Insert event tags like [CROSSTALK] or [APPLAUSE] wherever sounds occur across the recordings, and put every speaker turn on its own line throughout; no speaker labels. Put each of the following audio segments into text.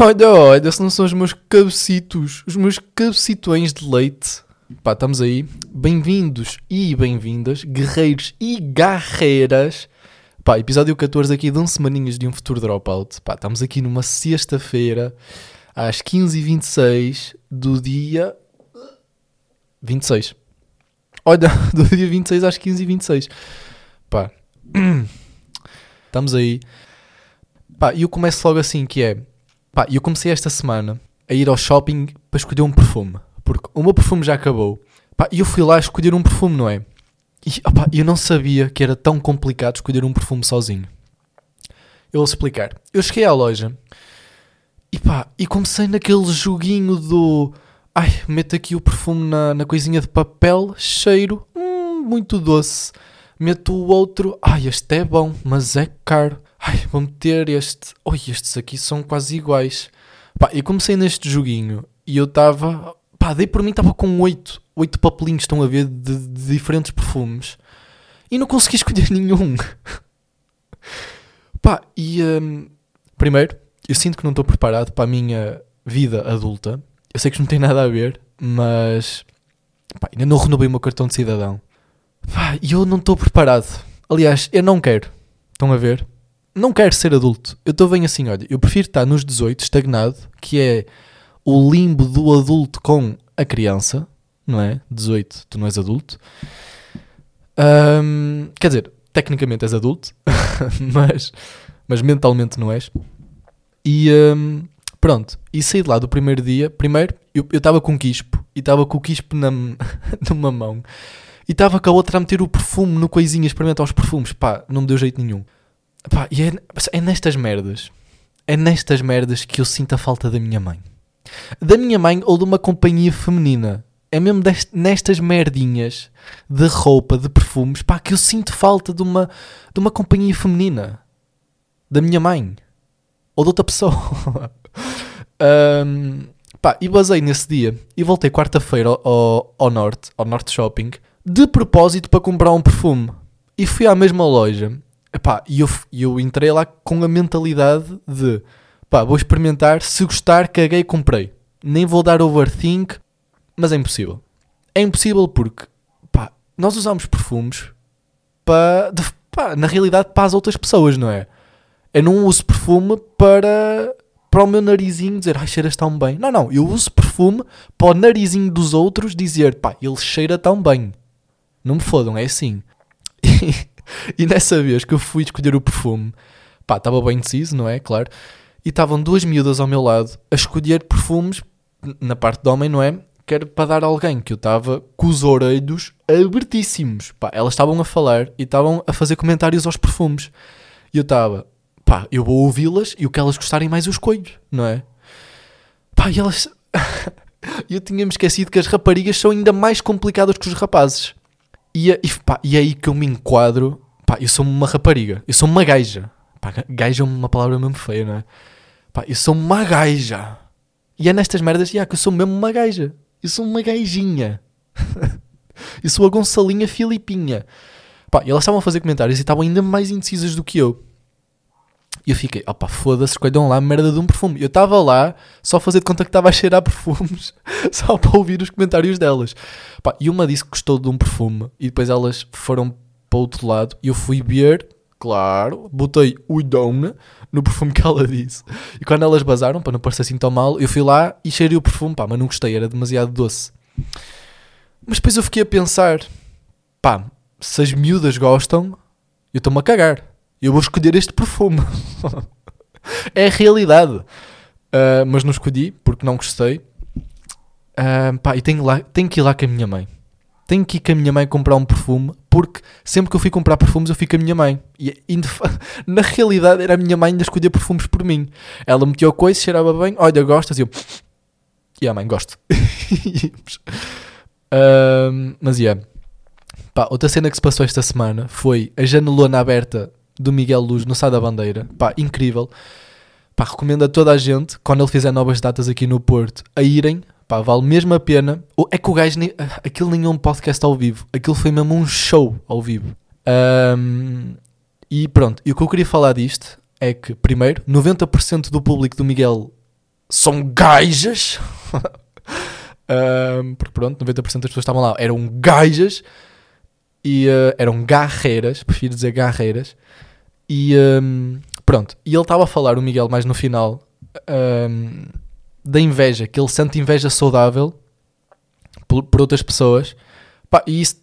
Olha, olha, se não são os meus cabecitos, os meus cabecitões de leite. Pá, estamos aí. Bem-vindos e bem-vindas, guerreiros e guerreiras. Pá, episódio 14 aqui de um semaninhas de um futuro dropout. Pá, estamos aqui numa sexta-feira, às 15h26 do dia... 26. Olha, [LAUGHS] do dia 26 às 15h26. Pá, [CLEARS THROAT] estamos aí. Pá, e eu começo logo assim, que é... Pá, eu comecei esta semana a ir ao shopping para escolher um perfume. Porque o meu perfume já acabou. Pá, e eu fui lá escolher um perfume, não é? E opá, eu não sabia que era tão complicado escolher um perfume sozinho. Eu vou explicar. Eu cheguei à loja e pá, e comecei naquele joguinho do. Ai, meto aqui o perfume na, na coisinha de papel, cheiro, hum, muito doce. Meto o outro, ai, este é bom, mas é caro. Ai, vou meter este. Oi, estes aqui são quase iguais. Pá, eu comecei neste joguinho e eu estava. Pá, dei por mim, estava com oito. Oito papelinhos, estão a ver, de, de diferentes perfumes. E não consegui [LAUGHS] escolher nenhum. Pá, e. hum, primeiro, eu sinto que não estou preparado para a minha vida adulta. Eu sei que não tem nada a ver, mas. Pá, ainda não renovei o meu cartão de cidadão. Pá, e eu não estou preparado. Aliás, eu não quero. Estão a ver? Não quero ser adulto. Eu estou bem assim, olha. Eu prefiro estar nos 18, estagnado, que é o limbo do adulto com a criança, não é? 18, tu não és adulto. Ahm, quer dizer, tecnicamente és adulto, [LAUGHS] mas, mas mentalmente não és. E ahm, pronto, e saí de lá do primeiro dia. Primeiro, eu estava com quispo e estava com o quispo na, [LAUGHS] numa mão e estava com a outra a meter o perfume no coisinha, experimentar os perfumes. Pá, não me deu jeito nenhum. Pá, e é, é nestas merdas, é nestas merdas que eu sinto a falta da minha mãe. Da minha mãe ou de uma companhia feminina. É mesmo nestas merdinhas de roupa, de perfumes, pá, que eu sinto falta de uma, de uma companhia feminina. Da minha mãe. Ou de outra pessoa. [LAUGHS] Ahm, pá, e basei nesse dia. E voltei quarta-feira ao, ao, ao Norte, ao Norte Shopping, de propósito para comprar um perfume. E fui à mesma loja. Epá, e eu, eu entrei lá com a mentalidade de pá, vou experimentar, se gostar, caguei, comprei. Nem vou dar overthink, mas é impossível. É impossível porque pá, nós usamos perfumes para, pá, na realidade para as outras pessoas, não é? Eu não uso perfume para, para o meu narizinho dizer ai, cheiras tão bem. Não, não, eu uso perfume para o narizinho dos outros dizer pá, ele cheira tão bem. Não me fodam, é assim. [LAUGHS] [LAUGHS] E, nessa vez que eu fui escolher o perfume, pá, estava bem deciso, não é? Claro. E estavam duas miúdas ao meu lado a escolher perfumes, na parte de homem, não é? Que era para dar a alguém que eu estava com os orelhos abertíssimos. Pá, elas estavam a falar e estavam a fazer comentários aos perfumes. E eu estava, pá, eu vou ouvi-las e o que elas gostarem mais eu escolho, não é? Pá, e elas. [LAUGHS] eu tinha-me esquecido que as raparigas são ainda mais complicadas que os rapazes. E, é- e, pá, e é aí que eu me enquadro. Pá, eu sou uma rapariga. Eu sou uma gaja. Pá, ga- gaja é uma palavra mesmo feia, não é? Pá, eu sou uma gaja. E é nestas merdas yeah, que eu sou mesmo uma gaja. Eu sou uma gajinha. [LAUGHS] eu sou a Gonçalinha Filipinha. Pá, e elas estavam a fazer comentários e estavam ainda mais indecisas do que eu. E eu fiquei, opá, foda-se, escolham lá a merda de um perfume. Eu estava lá só a fazer de conta que estava a cheirar [LAUGHS] perfumes, só para ouvir os comentários delas. Pá, e uma disse que gostou de um perfume e depois elas foram para o outro lado e eu fui ver, claro, botei o down no perfume que ela disse. E quando elas basaram, para não parecer assim tão mal, eu fui lá e cheirei o perfume, pá, mas não gostei, era demasiado doce. Mas depois eu fiquei a pensar, pá, se as miúdas gostam, eu estou-me a cagar. Eu vou escolher este perfume. [LAUGHS] é a realidade. Ah, mas não escolhi porque não gostei. Ah, pá, e tenho, lá, tenho que ir lá com a minha mãe. Tenho que ir com a minha mãe comprar um perfume porque sempre que eu fui comprar perfumes eu fui com a minha mãe. E ainda fa- [LAUGHS] na realidade era a minha mãe a escolher perfumes por mim. Ela metia o coisa, cheirava bem, olha, gostas? E eu, e a mãe, gosto. [LAUGHS] Mas yeah. Pá, outra cena que se passou esta semana foi a janelona aberta do Miguel Luz no Sá da Bandeira. Pá, incrível. Pá, recomendo a toda a gente, quando ele fizer novas datas aqui no Porto, a irem. Pá, vale mesmo a pena. É que o gajo, nem, aquilo nem é um podcast ao vivo. Aquilo foi mesmo um show ao vivo. Ahm, e pronto, e o que eu queria falar disto é que, primeiro, 90% do público do Miguel são gajas. [LAUGHS] Um, porque pronto, 90% das pessoas que estavam lá eram gajas e uh, eram garreiras, prefiro dizer garreiras. E um, pronto, e ele estava a falar, o Miguel, mais no final, um, da inveja, que ele sente inveja saudável por, por outras pessoas. Pá, e isso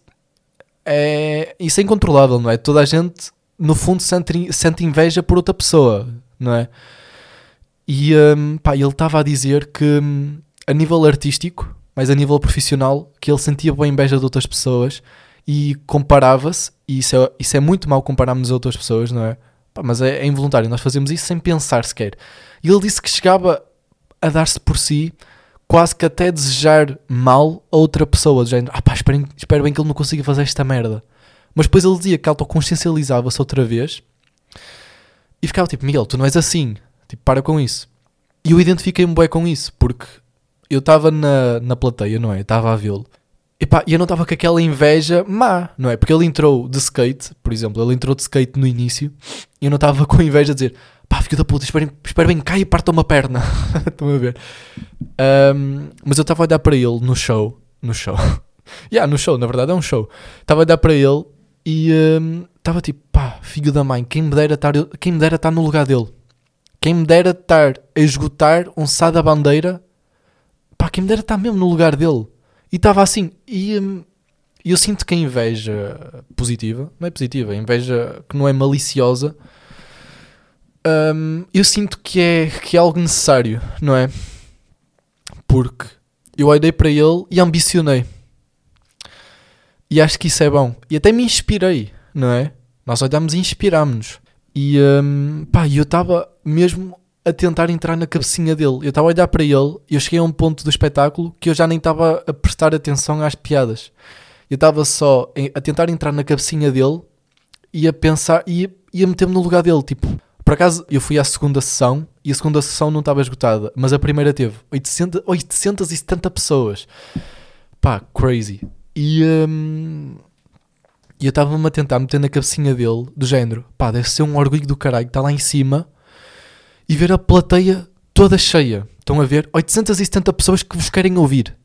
é, isso é incontrolável, não é? Toda a gente, no fundo, sente, sente inveja por outra pessoa, não é? E um, pá, ele estava a dizer que a nível artístico, mas a nível profissional, que ele sentia boa inveja de outras pessoas e comparava-se, e isso é, isso é muito mal compararmos a outras pessoas, não é? Pá, mas é, é, involuntário, nós fazemos isso sem pensar sequer. E ele disse que chegava a dar-se por si, quase que até desejar mal a outra pessoa, do género, ah pá, espero, espero bem que ele não consiga fazer esta merda. Mas depois ele dizia que autoconsciencializava-se outra vez e ficava tipo, Miguel, tu não és assim, tipo, para com isso. E eu identifiquei-me bem com isso, porque eu estava na, na plateia, não é? Estava a vê-lo. E pá, eu não estava com aquela inveja má, não é? Porque ele entrou de skate, por exemplo, ele entrou de skate no início e eu não estava [LAUGHS] com inveja de dizer pá, filho da puta, espero, bem que caia e parta uma perna. [LAUGHS] Estão a ver? Um, mas eu estava a olhar para ele no show. No show. [LAUGHS] yeah, no show, na verdade é um show. Estava a olhar para ele e estava um, tipo, pá, filho da mãe, quem me dera estar, quem me dera estar no lugar dele. Quem me dera estar a esgotar um sá da bandeira pá, quem me dera estar mesmo no lugar dele. E estava assim. E hum, eu sinto que a inveja positiva, não é positiva, a inveja que não é maliciosa, hum, eu sinto que é, que é algo necessário, não é? Porque eu olhei para ele e ambicionei. E acho que isso é bom. E até me inspirei, não é? Nós olhamos e inspirámos-nos. E um, pá, eu estava mesmo a tentar entrar na cabecinha dele. Eu estava a olhar para ele e eu cheguei a um ponto do espetáculo que eu já nem estava a prestar atenção às piadas. Eu estava só a tentar entrar na cabecinha dele e a pensar e a meter-me no lugar dele. Tipo, por acaso eu fui à segunda sessão e a segunda sessão não estava esgotada, mas a primeira teve 800, 870 pessoas. Pá, crazy. E um, eu estava-me a tentar meter na cabecinha dele, do género, pá, deve ser um orgulho do caralho, está lá em cima e ver a plateia toda cheia. Estão a ver? 870 pessoas que vos querem ouvir.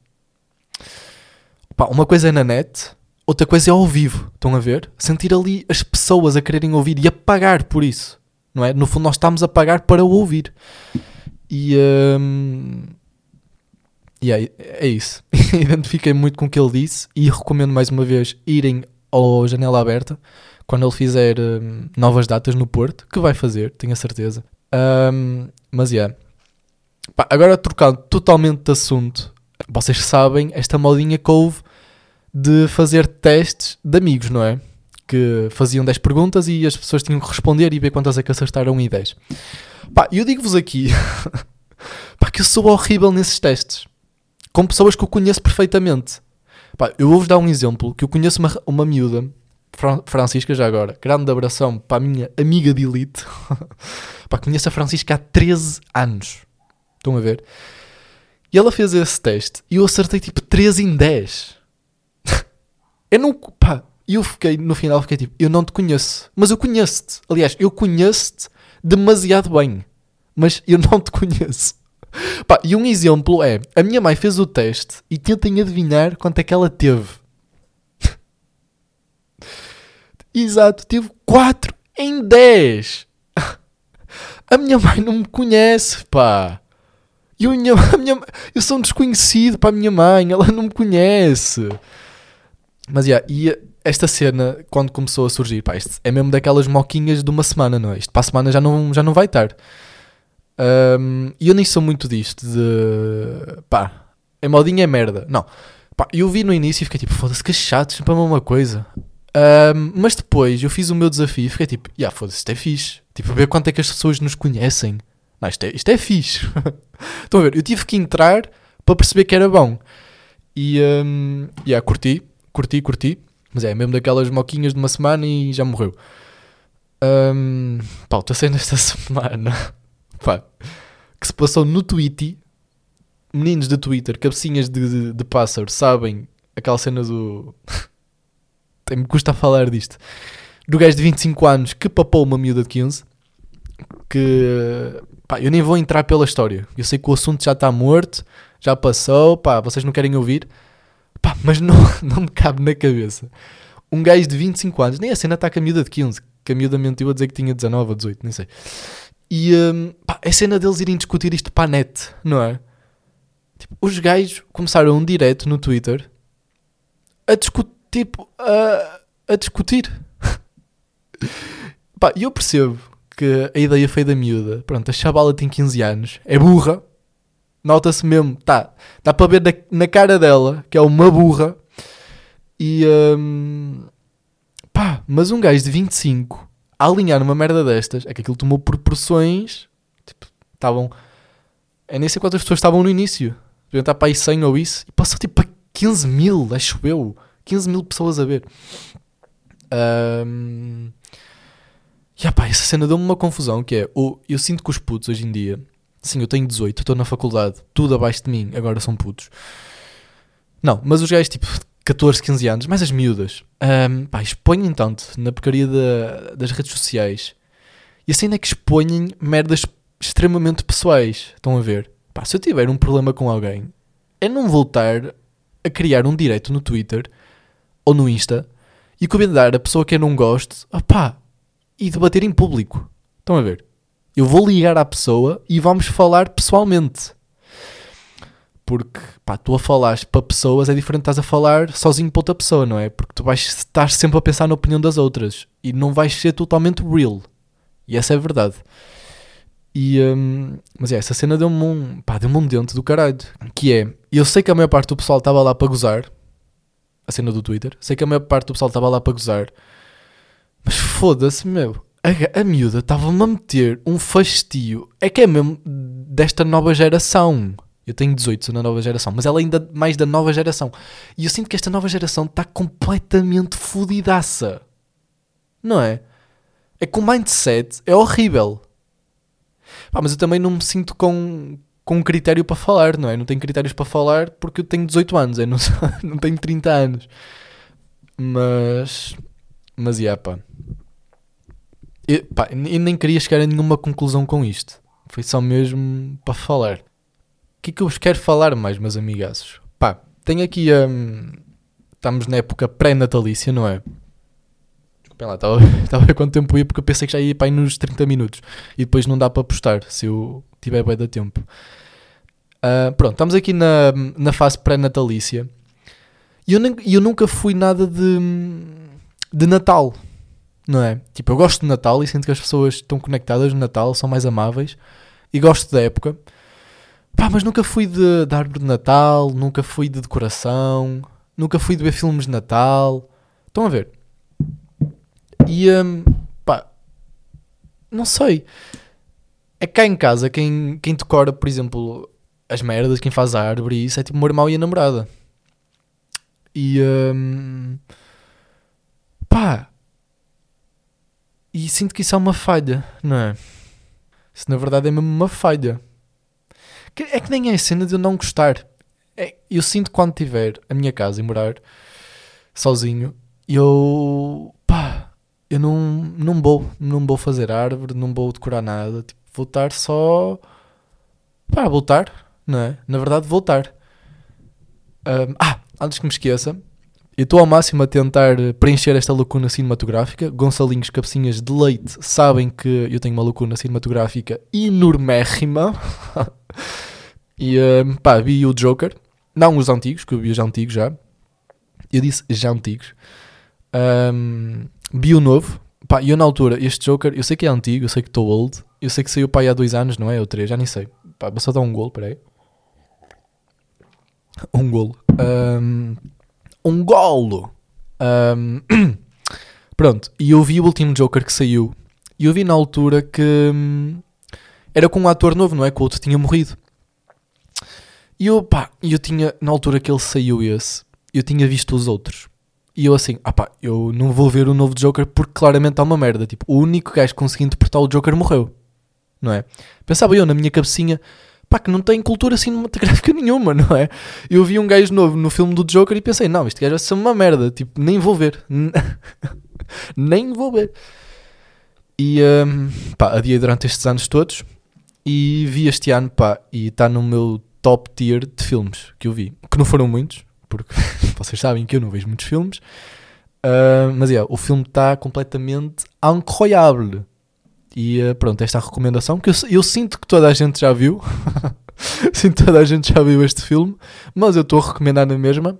Pá, uma coisa é na net, outra coisa é ao vivo. Estão a ver? Sentir ali as pessoas a quererem ouvir e a pagar por isso. Não é? No fundo, nós estamos a pagar para o ouvir. E. Um... E é, é isso. [LAUGHS] Identifiquei muito com o que ele disse e recomendo mais uma vez irem ao Janela Aberta quando ele fizer um, novas datas no Porto, que vai fazer, tenho a certeza. Um, mas. Pá, agora trocando totalmente de assunto, vocês sabem esta modinha que houve de fazer testes de amigos, não é? Que faziam 10 perguntas e as pessoas tinham que responder e ver quantas é que acertaram em 10. Pá, eu digo-vos aqui [LAUGHS] pá, que eu sou horrível nesses testes. Com pessoas que eu conheço perfeitamente. Pá, eu vou-vos dar um exemplo, que eu conheço uma, uma miúda, Francisca já agora, grande abração para a minha amiga de elite. [LAUGHS] Pá, conheço a Francisca há 13 anos. Estão a ver? E ela fez esse teste e eu acertei tipo 3 em 10. [LAUGHS] eu não. Pá, eu fiquei, no final, fiquei tipo, eu não te conheço, mas eu conheço-te. Aliás, eu conheço-te demasiado bem, mas eu não te conheço. Pá, e um exemplo é: a minha mãe fez o teste e tentem adivinhar quanto é que ela teve. [LAUGHS] Exato, teve 4 em 10. [LAUGHS] A minha mãe não me conhece, pá. Eu, minha, [LAUGHS] minha, eu sou um desconhecido para a minha mãe, ela não me conhece. Mas, yeah, e esta cena, quando começou a surgir, pá, isto é mesmo daquelas moquinhas de uma semana, não é? Isto para a semana já não, já não vai estar. Um, e eu nem sou muito disto de. pá, é modinha é merda. Não. Pá, eu vi no início e fiquei tipo, foda-se, que chato, sempre a mesma coisa. Um, mas depois eu fiz o meu desafio e fiquei tipo, yeah, foda-se, isto é fixe. Tipo, ver quanto é que as pessoas nos conhecem. Não, isto é, isto é fixe. [LAUGHS] Estão a ver? Eu tive que entrar para perceber que era bom. E, um, yeah, curti, curti, curti. Mas é mesmo daquelas moquinhas de uma semana e já morreu. Um, pá, estou sendo esta [LAUGHS] semana. Pá, que se passou no Twitter. Meninos de Twitter, cabecinhas de, de, de pássaro, sabem aquela cena do. [LAUGHS] me custa falar disto. Do gajo de 25 anos que papou uma miúda de 15 que pá, eu nem vou entrar pela história. Eu sei que o assunto já está morto, já passou, pá, vocês não querem ouvir. Pá, mas não, [LAUGHS] não me cabe na cabeça. Um gajo de 25 anos, nem a cena está com a miúda de 15, que a miúda mentiu a dizer que tinha 19 ou 18, nem sei. E um, pá, é cena deles irem discutir isto para a net, não é? Tipo, os gajos começaram um direto no Twitter a discutir, tipo, a, a discutir. [LAUGHS] Pá, eu percebo que a ideia foi da miúda. Pronto, a chavala tem 15 anos, é burra, nota-se mesmo, tá, dá para ver na, na, cara dela que é uma burra. E um, pá, mas um gajo de 25 a alinhar numa merda destas é que aquilo tomou proporções. Tipo, estavam. É nem sei quantas pessoas estavam no início. Deviam estar para aí 100 ou isso. E passou tipo para 15 mil, acho eu. 15 mil pessoas a ver. Um, e pá, essa cena deu-me uma confusão que é, o, eu sinto que os putos hoje em dia, sim, eu tenho 18, estou na faculdade, tudo abaixo de mim, agora são putos. Não, mas os gajos tipo 14, 15 anos, mais as miúdas, um, pá, expõem tanto na porcaria da, das redes sociais e assim é que expõem merdas extremamente pessoais. Estão a ver? Pá, se eu tiver um problema com alguém, é não voltar a criar um direito no Twitter ou no Insta e convidar a pessoa que eu não gosto, opá, e debater em público. Estão a ver? Eu vou ligar à pessoa e vamos falar pessoalmente. Porque, pá, tu a falar para pessoas é diferente de estás a falar sozinho para outra pessoa, não é? Porque tu vais estar sempre a pensar na opinião das outras e não vais ser totalmente real. E essa é a verdade. E, um, mas é, essa cena deu-me um, pá, deu-me um dente do caralho. Que é, eu sei que a maior parte do pessoal estava lá para gozar. A cena do Twitter. Sei que a maior parte do pessoal estava lá para gozar. Mas foda-se, meu. A, a miúda estava-me a meter um fastio. É que é mesmo desta nova geração. Eu tenho 18, sou da nova geração, mas ela é ainda mais da nova geração. E eu sinto que esta nova geração está completamente fodidaça. Não é? É que o mindset é horrível. Pá, mas eu também não me sinto com, com critério para falar, não é? Não tenho critérios para falar porque eu tenho 18 anos, eu não, [LAUGHS] não tenho 30 anos. Mas. Mas, yeah, pá. Eu, pá, nem queria chegar a nenhuma conclusão com isto. Foi só mesmo para falar. O que é que eu vos quero falar mais, meus amigaços? Pá, tenho aqui a. Um, estamos na época pré-natalícia, não é? Desculpem lá, estava [LAUGHS] a ver quanto tempo ia porque eu pensei que já ia para aí nos 30 minutos. E depois não dá para postar se eu tiver bem da tempo. Uh, pronto, estamos aqui na, na fase pré-natalícia. E eu, eu nunca fui nada de, de Natal não é? Tipo, eu gosto de Natal e sinto que as pessoas estão conectadas no Natal, são mais amáveis e gosto da época. Pá, mas nunca fui de, de árvore de Natal, nunca fui de decoração, nunca fui de ver filmes de Natal. Estão a ver? E, um, pá, não sei. É cá em casa, quem, quem decora, por exemplo, as merdas, quem faz a árvore isso é tipo o meu irmão e a namorada. E, um, pá, e sinto que isso é uma falha, não é? Isso na verdade é mesmo uma falha. É que nem é a cena de eu não gostar. É, eu sinto quando tiver a minha casa e morar sozinho, eu. pá, eu não, não vou. Não vou fazer árvore, não vou decorar nada. Tipo, vou estar só. pá, voltar, não é? Na verdade, voltar. Um, ah, antes que me esqueça, eu estou ao máximo a tentar preencher esta lacuna cinematográfica. Gonçalinhos Cabecinhas de Leite sabem que eu tenho uma lacuna cinematográfica enormérrima. [LAUGHS] e um, pá, vi o Joker. Não os antigos, que eu vi os antigos já. Eu disse já antigos. Um, vi o novo. Pá, eu na altura, este Joker, eu sei que é antigo, eu sei que estou old. Eu sei que saiu aí há dois anos, não é? Ou três, já nem sei. Pá, vou só dar um golo, peraí. Um golo. Um, um golo. Um, [CLEARS THROAT] pronto, e eu vi o último Joker que saiu. E eu vi na altura que hum, era com um ator novo, não é? Que o outro tinha morrido. E eu, pá, eu tinha, na altura que ele saiu esse, eu tinha visto os outros. E eu assim, ah pá, eu não vou ver o novo Joker porque claramente há uma merda. Tipo, o único gajo que conseguiu interpretar o Joker morreu. Não é? Pensava eu na minha cabecinha, pá, que não tem cultura cinematográfica [LAUGHS] nenhuma, não é? Eu vi um gajo novo no filme do Joker e pensei, não, este gajo vai ser uma merda, tipo, nem vou ver. [LAUGHS] nem vou ver. E, um, pá, adiei durante estes anos todos. e vi este ano, pá, e está no meu top tier de filmes que eu vi. Que não foram muitos, porque [LAUGHS] vocês sabem que eu não vejo muitos filmes. Uh, mas é, yeah, o filme está completamente incroyable. E uh, pronto, esta é a recomendação que eu, eu sinto que toda a gente já viu. [LAUGHS] sinto que toda a gente já viu este filme, mas eu estou a recomendar na mesma.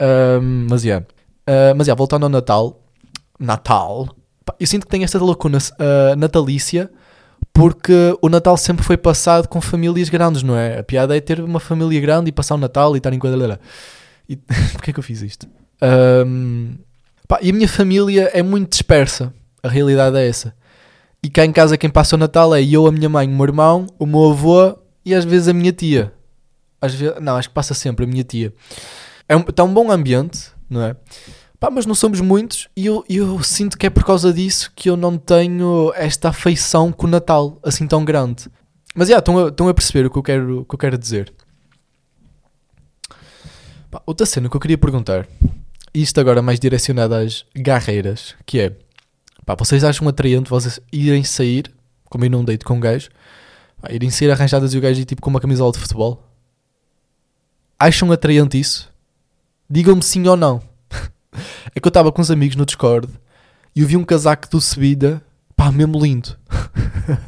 Uh, mas. Yeah. mas é, yeah, voltando ao Natal, Natal, eu sinto que tem esta lacuna natalícia porque o Natal sempre foi passado com famílias grandes, não é? A piada é ter uma família grande e passar o Natal e estar em quadrilha. E [LAUGHS] porquê é que eu fiz isto? Um, pá, e a minha família é muito dispersa. A realidade é essa. E cá em casa quem passa o Natal é eu, a minha mãe, o meu irmão, o meu avô e às vezes a minha tia. Às vezes, não, acho que passa sempre a minha tia. É um, está um bom ambiente, não é? Pá, mas não somos muitos e eu, eu sinto que é por causa disso que eu não tenho esta afeição com o Natal assim tão grande. Mas já, yeah, estão a, a perceber o que eu quero, o que eu quero dizer. Pá, outra cena que eu queria perguntar, isto agora mais direcionado às garreiras, que é, pá, vocês acham atraente vocês irem sair, como ir num date com um gajo, pá, irem sair arranjadas e o gajo ir tipo com uma camisola de futebol? Acham atraente isso? Digam-me sim ou não. [LAUGHS] É que eu estava com uns amigos no Discord e eu vi um casaco do Subida, pá, mesmo lindo.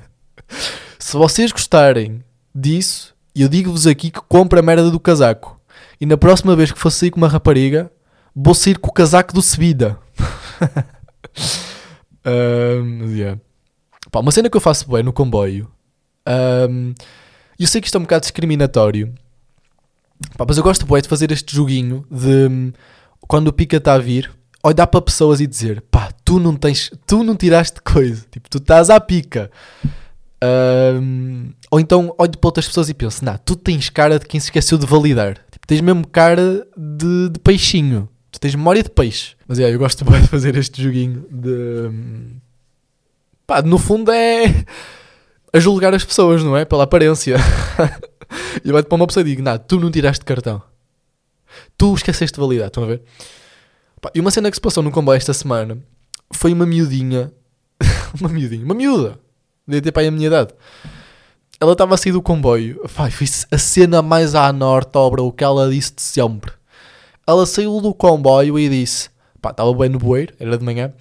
[LAUGHS] Se vocês gostarem disso, eu digo-vos aqui que compra a merda do casaco. E na próxima vez que for sair com uma rapariga, vou sair com o casaco do Subida. [LAUGHS] um, yeah. Pá, uma cena que eu faço bem no comboio. Um, eu sei que isto é um bocado discriminatório. Pá, mas eu gosto bem de fazer este joguinho de quando o pica está a vir, olhar para pessoas e dizer: pá, tu não tens, tu não tiraste coisa, tipo, tu estás à pica. Um, ou então olho para outras pessoas e penso: não, tu tens cara de quem se esqueceu de validar, tipo, tens mesmo cara de, de peixinho, tu tens memória de peixe. Mas é, eu gosto [LAUGHS] bem de fazer este joguinho de. pá, no fundo é [LAUGHS] a julgar as pessoas, não é? Pela aparência. [LAUGHS] e vai-te para uma pessoa e digo: não, tu não tiraste cartão. Tu esqueceste de validar, estão a ver? Pá, e uma cena que se passou no comboio esta semana foi uma miudinha. uma miudinha, uma miúda. Devia ter pai a minha idade. Ela estava a sair do comboio. Pá, foi a cena mais à norte, obra, o que ela disse de sempre. Ela saiu do comboio e disse: pá, estava bem no bueiro, era de manhã.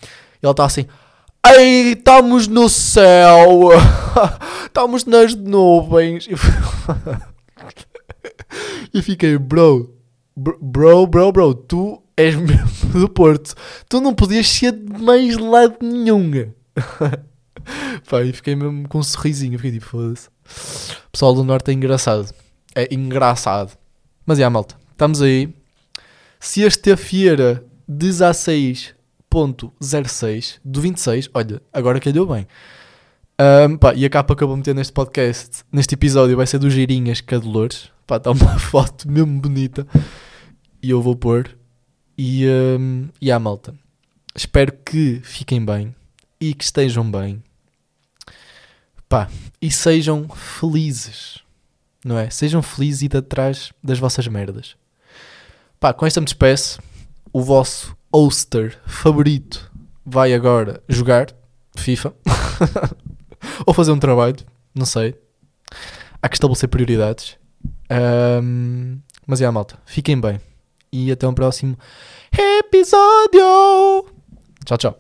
E ela estava assim: Ei, estamos no céu, [LAUGHS] estamos nas nuvens. [LAUGHS] e fiquei, bro, Bro, bro, bro, tu és mesmo do Porto. Tu não podias ser de mais lado nenhum. [LAUGHS] Pá, e fiquei mesmo com um sorrisinho. Fiquei tipo, foda-se. Pessoal do Norte é engraçado. É engraçado. Mas é, yeah, malta. Estamos aí. Se este feira 16.06 do 26, olha, agora calhou bem. Um, pá, e a capa que eu vou meter neste podcast, neste episódio, vai ser do Girinhas Cadolores. Pá, está uma [LAUGHS] foto mesmo bonita e eu vou pôr. E, um, e à malta. Espero que fiquem bem e que estejam bem. Pá, e sejam felizes. Não é? Sejam felizes e de atrás das vossas merdas. Pá, com esta me despeço. O vosso hoster favorito vai agora jogar FIFA. [LAUGHS] Ou fazer um trabalho. Não sei. Há que estabelecer prioridades. Um, mas é, a malta. Fiquem bem e até um próximo episódio. Tchau, tchau.